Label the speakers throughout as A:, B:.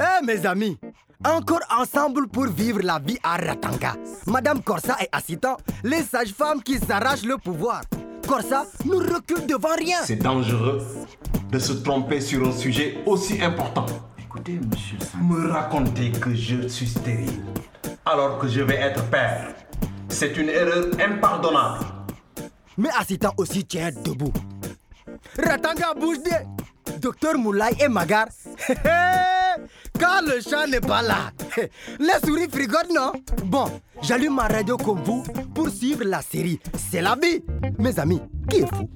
A: Eh mes amis, encore ensemble pour vivre la vie à Ratanga. Madame Corsa et assistant, les sages-femmes qui s'arrachent le pouvoir. Corsa nous recule devant rien.
B: C'est dangereux de se tromper sur un sujet aussi important.
C: Écoutez, monsieur.
B: Me raconter que je suis stérile alors que je vais être père. C'est une erreur impardonnable.
A: Mais assistant aussi tient debout. Ratanga bouge des. Docteur Moulay et Magar. Quand le chat n'est pas là, les souris frigotent, non? Bon, j'allume ma radio comme vous pour suivre la série. C'est la vie. Mes amis, qui est fou?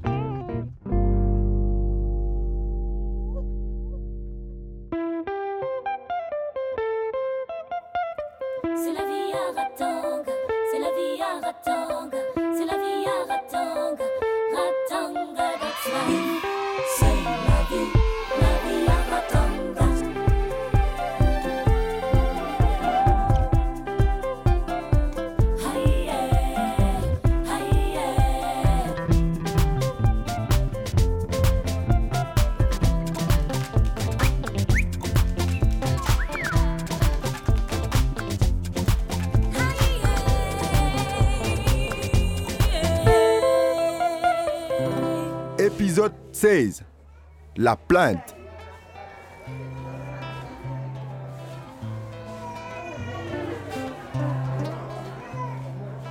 D: 16. La plainte.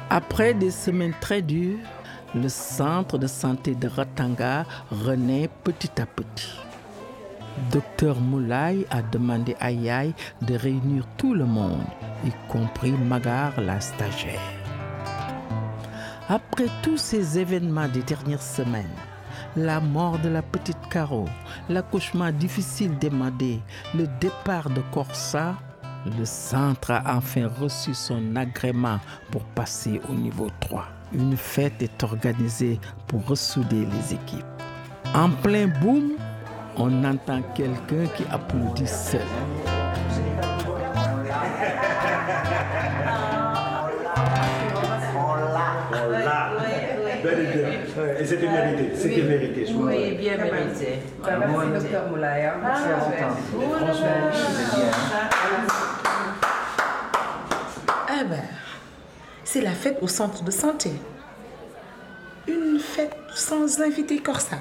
E: Après des semaines très dures, le centre de santé de Ratanga renaît petit à petit. Docteur Moulay a demandé à Yaï de réunir tout le monde, y compris Magar, la stagiaire. Après tous ces événements des dernières semaines, la mort de la petite Caro, l'accouchement difficile d'Emadé, le départ de Corsa, le centre a enfin reçu son agrément pour passer au niveau 3. Une fête est organisée pour ressouder les équipes. En plein boom, on entend quelqu'un qui applaudit.
F: Et c'était mérité, c'était mérité. je crois.
G: Oui, bien mérité.
H: Merci, docteur Moulay. hein.
G: Ah,
H: Eh ben, c'est la fête au centre de santé. Une fête sans invité Corsa.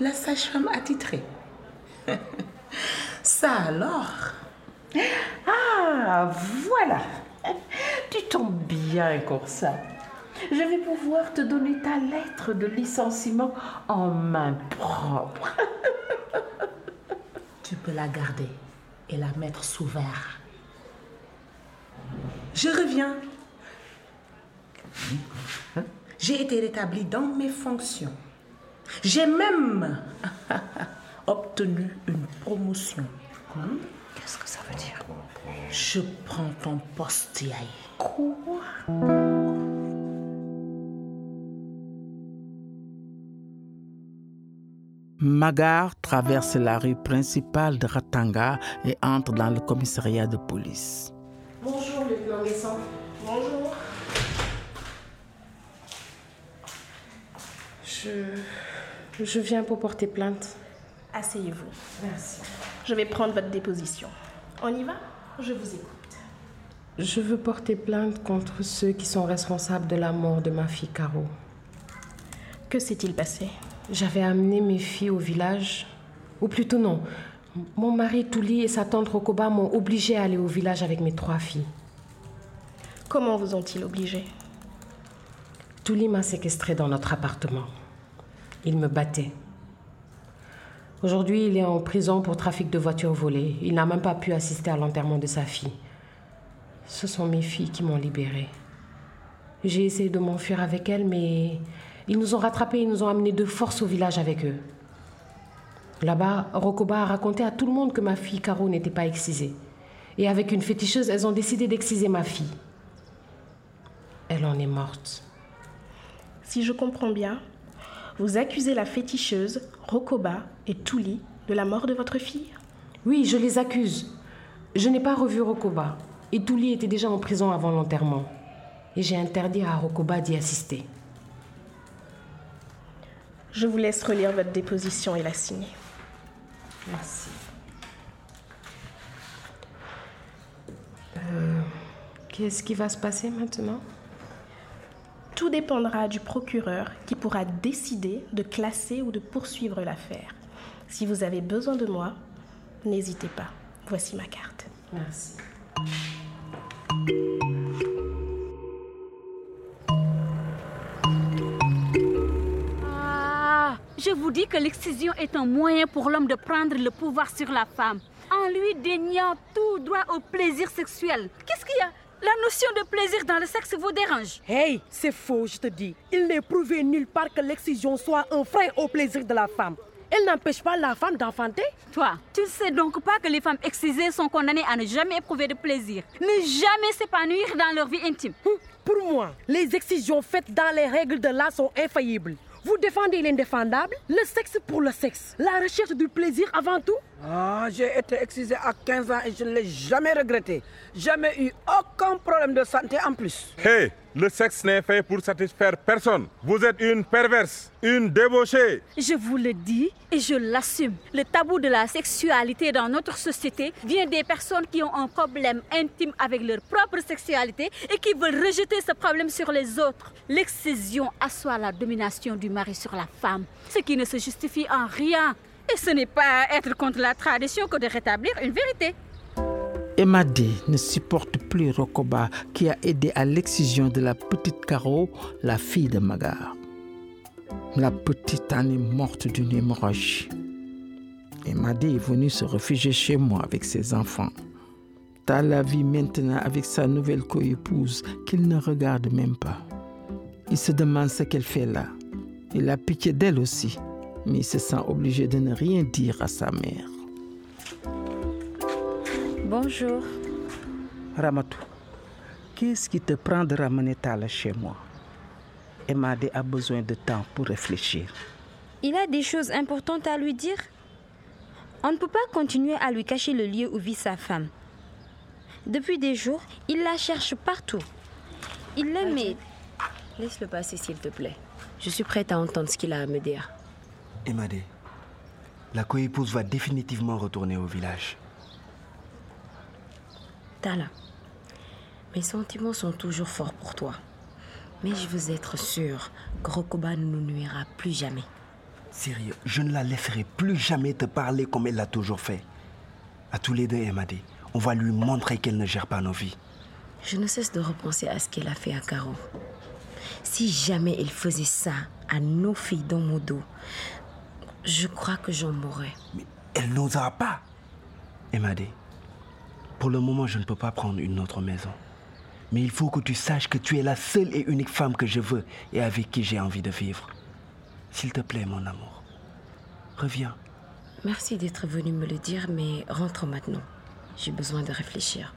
H: La sage-femme attitrée. Ça alors?
G: Ah, voilà. Tu tombes bien, Corsa. Je vais pouvoir te donner ta lettre de licenciement en main propre.
H: Tu peux la garder et la mettre sous verre. Je reviens. J'ai été rétablie dans mes fonctions. J'ai même obtenu une promotion.
G: Qu'est-ce que ça veut dire?
H: Je prends ton poste, Yaï.
G: Quoi?
E: Magar traverse la rue principale de Ratanga et entre dans le commissariat de police.
H: Bonjour, lieutenant Besson. Bonjour.
I: Je... Je viens pour porter plainte.
J: Asseyez-vous.
I: Merci.
J: Je vais prendre votre déposition. On y va? Je vous écoute.
I: Je veux porter plainte contre ceux qui sont responsables de la mort de ma fille Caro.
J: Que s'est-il passé?
I: J'avais amené mes filles au village. Ou plutôt non. Mon mari Touli et sa tante Rokoba m'ont obligé à aller au village avec mes trois filles.
J: Comment vous ont-ils obligé
I: Touli m'a séquestré dans notre appartement. Il me battait. Aujourd'hui, il est en prison pour trafic de voitures volées. Il n'a même pas pu assister à l'enterrement de sa fille. Ce sont mes filles qui m'ont libérée. J'ai essayé de m'enfuir avec elles, mais ils nous ont rattrapés et nous ont amenés de force au village avec eux. Là-bas, Rokoba a raconté à tout le monde que ma fille Caro n'était pas excisée. Et avec une féticheuse, elles ont décidé d'exciser ma fille. Elle en est morte.
J: Si je comprends bien, vous accusez la féticheuse, Rokoba et Touli de la mort de votre fille?
I: Oui, je les accuse. Je n'ai pas revu Rokoba. Et Touli était déjà en prison avant l'enterrement. Et j'ai interdit à Rokoba d'y assister.
J: Je vous laisse relire votre déposition et la signer.
K: Merci. Euh, Qu'est-ce qui va se passer maintenant?
J: Tout dépendra du procureur qui pourra décider de classer ou de poursuivre l'affaire. Si vous avez besoin de moi, n'hésitez pas. Voici ma carte.
K: Merci.
C: Je vous dis que l'excision est un moyen pour l'homme de prendre le pouvoir sur la femme, en lui déniant tout droit au plaisir sexuel. Qu'est-ce qu'il y a? La notion de plaisir dans le sexe vous dérange?
G: Hey, c'est faux, je te dis. Il n'est prouvé nulle part que l'excision soit un frein au plaisir de la femme. Elle n'empêche pas la femme d'enfanter.
C: Toi, tu ne sais donc pas que les femmes excisées sont condamnées à ne jamais éprouver de plaisir, ne jamais s'épanouir dans leur vie intime.
G: Hum, Pour moi, les excisions faites dans les règles de l'art sont infaillibles. Vous défendez l'indéfendable, le sexe pour le sexe, la recherche du plaisir avant tout.
L: Ah, j'ai été excisé à 15 ans et je ne l'ai jamais regretté. Jamais eu aucun problème de santé en plus.
M: Hé, le sexe n'est fait pour satisfaire personne. Vous êtes une perverse, une débauchée.
C: Je vous le dis et je l'assume. Le tabou de la sexualité dans notre société vient des personnes qui ont un problème intime avec leur propre sexualité et qui veulent rejeter ce problème sur les autres. L'excision assoit la domination du mari sur la femme, ce qui ne se justifie en rien. Et ce n'est pas être contre la tradition que de rétablir une vérité.
E: Emadé ne supporte plus Rokoba qui a aidé à l'excision de la petite Caro, la fille de Magar. La petite en est morte d'une hémorragie. Emadé est venu se réfugier chez moi avec ses enfants. T'as la vie maintenant avec sa nouvelle co-épouse qu'il ne regarde même pas. Il se demande ce qu'elle fait là. Il a pitié d'elle aussi, mais il se sent obligé de ne rien dire à sa mère.
N: Bonjour.
E: Ramatou, qu'est-ce qui te prend de ramener Tala chez moi? Emadé a besoin de temps pour réfléchir.
N: Il a des choses importantes à lui dire? On ne peut pas continuer à lui cacher le lieu où vit sa femme. Depuis des jours, il la cherche partout. Il l'aime et...
K: Laisse-le passer, s'il te plaît. Je suis prête à entendre ce qu'il a à me dire.
A: Emadé, la coépouse va définitivement retourner au village.
K: Tala, mes sentiments sont toujours forts pour toi. Mais je veux être sûre que Rokoba ne nous nuira plus jamais.
A: Sérieux, je ne la laisserai plus jamais te parler comme elle l'a toujours fait. À tous les deux, Emadé, on va lui montrer qu'elle ne gère pas nos vies.
K: Je ne cesse de repenser à ce qu'elle a fait à Caro. Si jamais elle faisait ça à nos filles dans mon dos, je crois que j'en mourrais.
A: Mais elle n'osera pas. Emadé, pour le moment, je ne peux pas prendre une autre maison. Mais il faut que tu saches que tu es la seule et unique femme que je veux et avec qui j'ai envie de vivre. S'il te plaît, mon amour, reviens.
K: Merci d'être venu me le dire, mais rentre maintenant. J'ai besoin de réfléchir.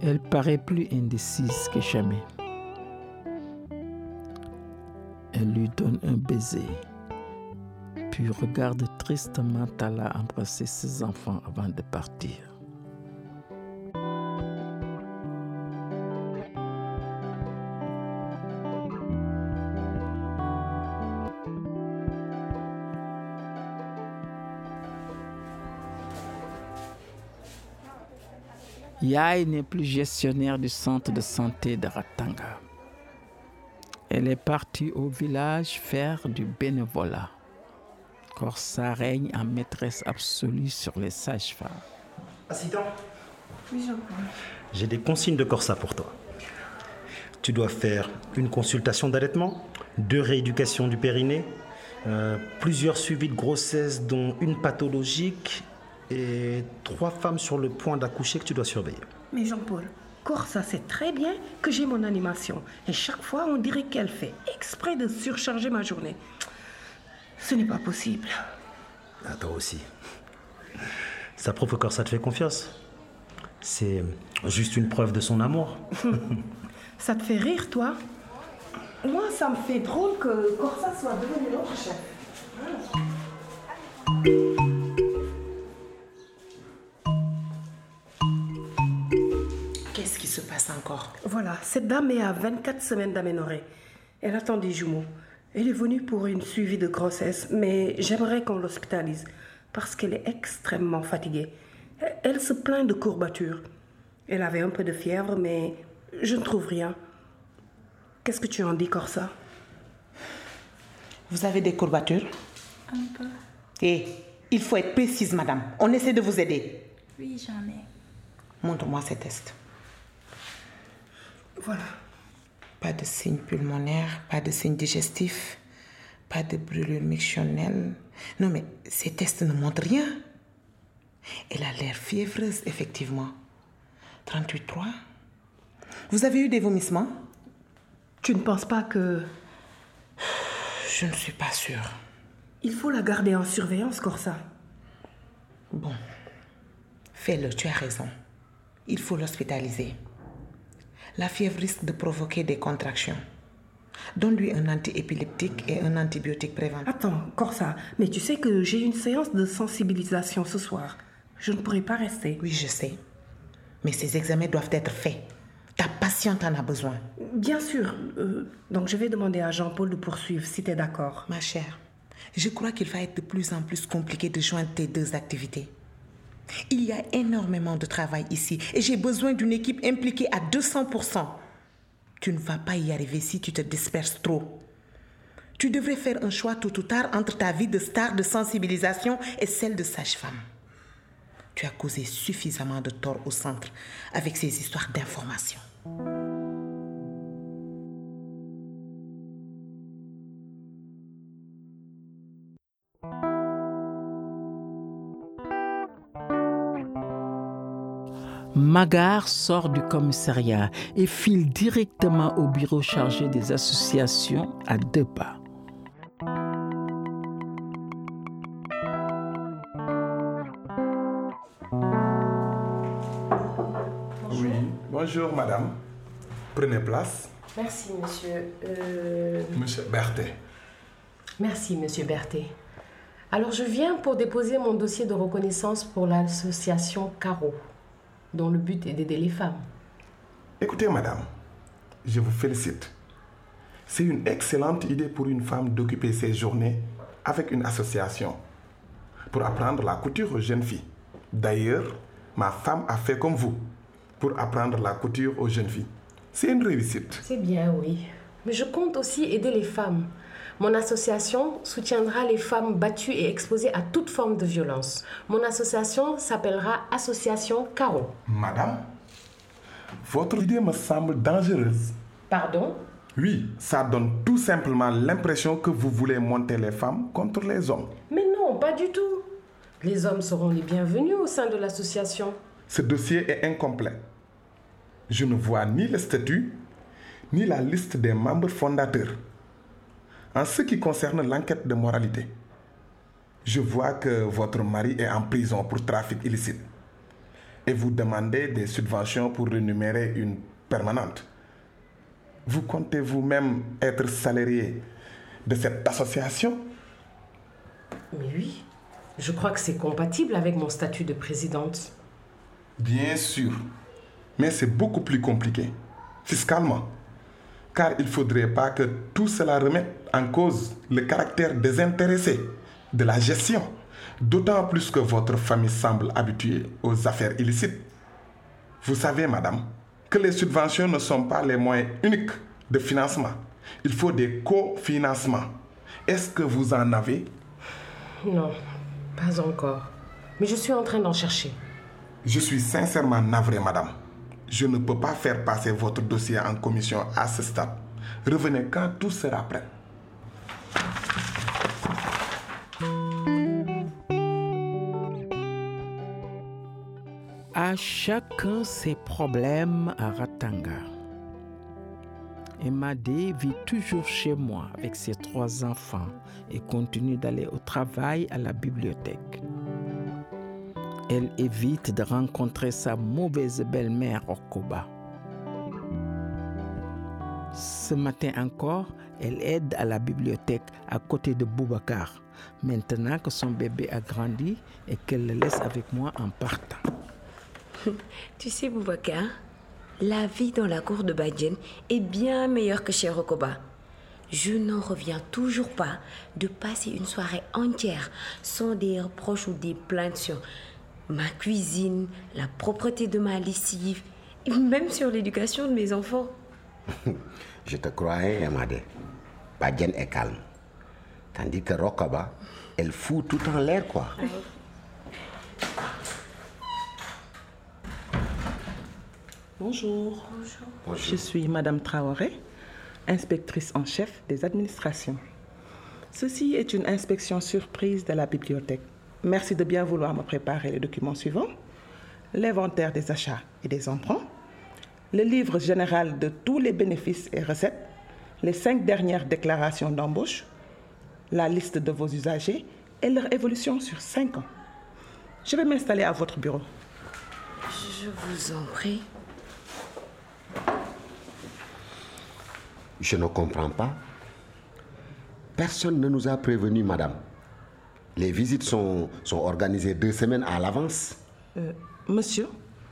E: Elle paraît plus indécise que jamais. Elle lui donne un baiser, puis regarde tristement Tala embrasser ses enfants avant de partir. Yaï n'est plus gestionnaire du centre de santé de Ratanga. Elle est partie au village faire du bénévolat. Corsa règne en maîtresse absolue sur les sages-femmes.
F: Assistant,
O: Oui, Jean-Paul.
F: j'ai des consignes de Corsa pour toi. Tu dois faire une consultation d'allaitement, deux rééducations du périnée, euh, plusieurs suivis de grossesse dont une pathologique et trois femmes sur le point d'accoucher que tu dois surveiller.
O: Mais Jean-Paul, Corsa sait très bien que j'ai mon animation. Et chaque fois, on dirait qu'elle fait exprès de surcharger ma journée. Ce n'est pas possible.
F: À toi aussi. Ça prouve que Corsa te fait confiance. C'est juste une preuve de son amour.
O: Ça te fait rire, toi? Moi, ça me fait drôle que Corsa soit devenu notre chef.
K: Qu'est-ce qui se passe
H: encore?
O: Voilà, cette dame est à 24 semaines d'aménorrhée. Elle attend des jumeaux. Elle est venue pour une suivi de grossesse, mais j'aimerais qu'on l'hospitalise parce qu'elle est extrêmement fatiguée. Elle se plaint de courbatures. Elle avait un peu de fièvre, mais je ne trouve rien. Qu'est-ce que tu en dis, Corsa?
H: Vous avez des courbatures?
P: Un peu.
H: Eh, il faut être précise, madame. On essaie de vous aider.
P: Oui, j'en ai.
H: Montre-moi ces tests.
O: Voilà.
H: Pas de signes pulmonaires, pas de signes digestifs, pas de brûlure mictionnelle. Non, mais ces tests ne montrent rien. Elle a l'air fiévreuse, effectivement. 38,3. Vous avez eu des vomissements?
O: Tu ne penses pas que...
H: Je ne suis pas sûre.
O: Il faut la garder en surveillance, Corsa.
H: Bon. Fais-le, tu as raison. Il faut l'hospitaliser. La fièvre risque de provoquer des contractions. Donne-lui un antiépileptique et un antibiotique préventif.
O: Attends, Corsa, mais tu sais que j'ai une séance de sensibilisation ce soir. Je ne pourrai pas rester.
H: Oui, je sais. Mais ces examens doivent être faits. Ta patiente en a besoin.
O: Bien sûr. Euh, donc je vais demander à Jean-Paul de poursuivre si tu es d'accord.
H: Ma chère, je crois qu'il va être de plus en plus compliqué de joindre tes deux activités. Il y a énormément de travail ici et j'ai besoin d'une équipe impliquée à 200%. Tu ne vas pas y arriver si tu te disperses trop. Tu devrais faire un choix tôt ou tard entre ta vie de star de sensibilisation et celle de sage-femme. Tu as causé suffisamment de tort au centre avec ces histoires d'information.
E: Magar sort du commissariat et file directement au bureau chargé des associations à deux pas.
Q: Oui, bonjour madame. Prenez place.
I: Merci, monsieur. Euh,
Q: Monsieur Berthet.
I: Merci, monsieur Berthet. Alors, je viens pour déposer mon dossier de reconnaissance pour l'association Caro, dont le but est d'aider les femmes.
Q: Écoutez madame, je vous félicite. C'est une excellente idée pour une femme d'occuper ses journées avec une association pour apprendre la couture aux jeunes filles. D'ailleurs, ma femme a fait comme vous pour apprendre la couture aux jeunes filles. C'est une réussite.
I: C'est bien, oui. Mais je compte aussi aider les femmes. Mon association soutiendra les femmes battues et exposées à toute forme de violence. Mon association s'appellera Association Caro.
Q: Madame, votre idée me semble dangereuse.
I: Pardon?
Q: Oui, ça donne tout simplement l'impression que vous voulez monter les femmes contre les hommes.
I: Mais non, pas du tout. Les hommes seront les bienvenus au sein de l'association.
Q: Ce dossier est incomplet. Je ne vois ni le statut, ni la liste des membres fondateurs. En ce qui concerne l'enquête de moralité, je vois que votre mari est en prison pour trafic illicite et vous demandez des subventions pour rémunérer une permanente. Vous comptez vous-même être salarié de cette association?
I: Mais oui, je crois que c'est compatible avec mon statut de présidente.
Q: Bien sûr, mais c'est beaucoup plus compliqué, fiscalement. Car il ne faudrait pas que tout cela remette en cause le caractère désintéressé de la gestion, d'autant plus que votre famille semble habituée aux affaires illicites. Vous savez, madame, que les subventions ne sont pas les moyens uniques de financement. Il faut des cofinancements. Est-ce que vous en avez?
I: Non, pas encore. Mais je suis en train d'en chercher.
Q: Je suis sincèrement navré, madame. Je ne peux pas faire passer votre dossier en commission à ce stade. Revenez quand tout sera prêt.
E: À chacun ses problèmes à Ratanga. Emadé vit toujours chez moi avec ses trois enfants et continue d'aller au travail à la bibliothèque. Elle évite de rencontrer sa mauvaise belle-mère Okoba. Ce matin encore, elle aide à la bibliothèque à côté de Boubacar, maintenant que son bébé a grandi et qu'elle le laisse avec moi en partant.
K: Tu sais, Boubacar, La vie dans la cour de Badjen est bien meilleure que chez Rokoba. Je n'en reviens toujours pas de passer une soirée entière sans des reproches ou des plaintes sur ma cuisine, la propreté de ma lessive, et même sur l'éducation de mes enfants.
R: Je te croyais, Amade. Badjen est calme. Tandis que Rokaba, elle fout tout en l'air, quoi.
S: Bonjour.
R: Bonjour.
S: Je suis Madame Traoré, inspectrice en chef des administrations. Ceci est une inspection surprise de la bibliothèque. Merci de bien vouloir me préparer les documents suivants. L'inventaire des achats et des emprunts, le livre général de tous les bénéfices et recettes, les cinq dernières déclarations d'embauche, la liste de vos usagers et leur évolution sur cinq ans. Je vais m'installer à votre bureau.
K: Je vous en prie.
R: Je ne comprends pas. Personne ne nous a prévenu, madame. Les visites sont, sont organisées deux semaines à l'avance.
S: Euh, monsieur,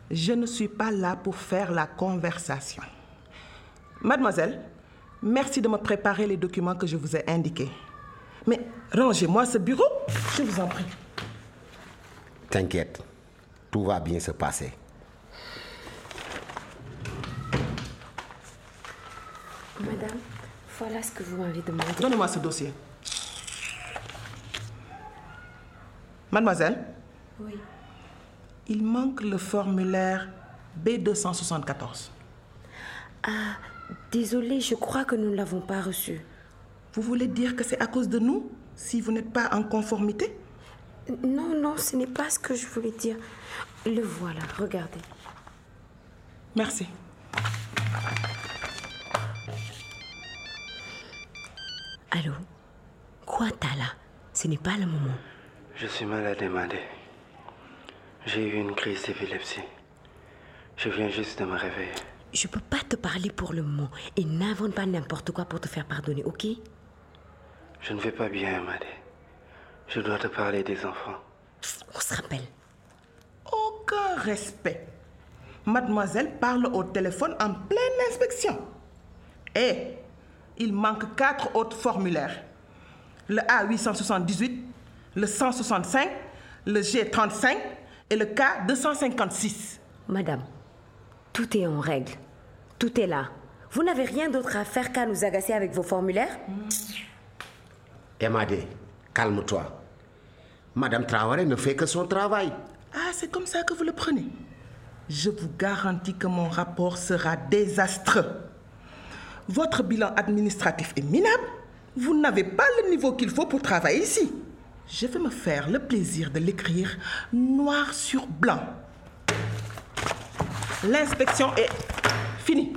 S: je ne suis pas là pour faire la conversation. Mademoiselle, merci de me préparer les documents que je vous ai indiqués. Mais rangez-moi ce bureau, je vous en prie.
R: T'inquiète, tout va bien se passer.
K: Madame, voilà ce que vous m'avez demandé.
S: Donnez-moi ce dossier. Mademoiselle,
K: Oui.
S: il manque le formulaire B274.
K: Ah, désolée, je crois que nous ne l'avons pas reçu.
S: Vous voulez dire que c'est à cause de nous si vous n'êtes pas en conformité?
K: Non, non, ce n'est pas ce que je voulais dire. Le voilà, regardez.
S: Merci.
K: Allô? Quoi t'as là Ce n'est pas le moment.
T: Je suis malade, Emadé. J'ai eu une crise d'épilepsie. Je viens juste de me réveiller.
K: Je peux pas te parler pour le moment et n'invente pas n'importe quoi pour te faire pardonner, ok?
T: Je ne vais pas bien, Emadé. Je dois te parler des enfants.
K: On se rappelle.
S: Aucun respect. Mademoiselle parle au téléphone en pleine inspection. Et il manque quatre autres formulaires. Le A878, le 165, le G35 et le K256.
K: Madame, tout est en règle. Tout est là. Vous n'avez rien d'autre à faire qu'à nous agacer avec vos formulaires?
R: Emadé, calme-toi. Madame Traoré ne fait que son travail.
S: Ah, c'est comme ça que vous le prenez. Je vous garantis que mon rapport sera désastreux. Votre bilan administratif est minable. Vous n'avez pas le niveau qu'il faut pour travailler ici. Je vais me faire le plaisir de l'écrire noir sur blanc. L'inspection est finie.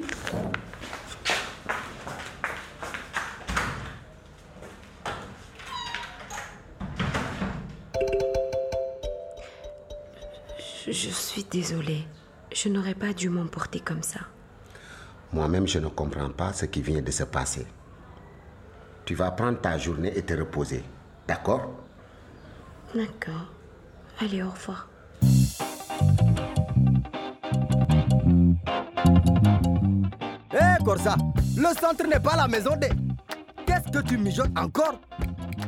K: je, suis désolée. Je n'aurais pas dû m'emporter comme ça.
R: Moi-même, je ne comprends pas ce qui vient de se passer. Tu vas prendre ta journée et te reposer. D'accord?
K: D'accord. Allez, au revoir.
A: Hé Corsa, le centre n'est pas la maison des... Qu'est-ce que tu mijotes encore?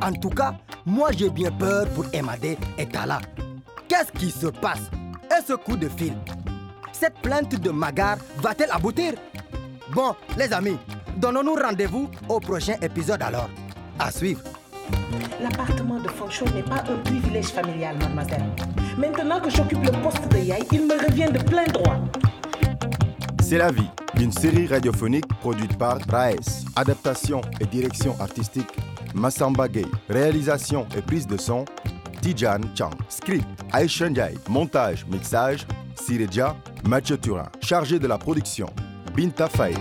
A: En tout cas, moi j'ai bien peur pour Emadé et Tala. Qu'est-ce qui se passe? Et ce coup de fil? Cette plainte de Magar va-t-elle aboutir? Bon, les amis, donnons-nous rendez-vous au prochain épisode alors. À suivre.
H: L'appartement de fonction n'est pas un privilège familial, mademoiselle. Maintenant que j'occupe le poste de Yaï, il me revient de plein droit.
D: C'est la vie, une série radiophonique produite par Raes. Adaptation et direction artistique, Massamba Gay. Réalisation et prise de son, Tijan Chang. Script, Aisha Ndiaye. Montage, mixage, Sireja, Mathieu Turin. Chargé de la production, Binta Faye.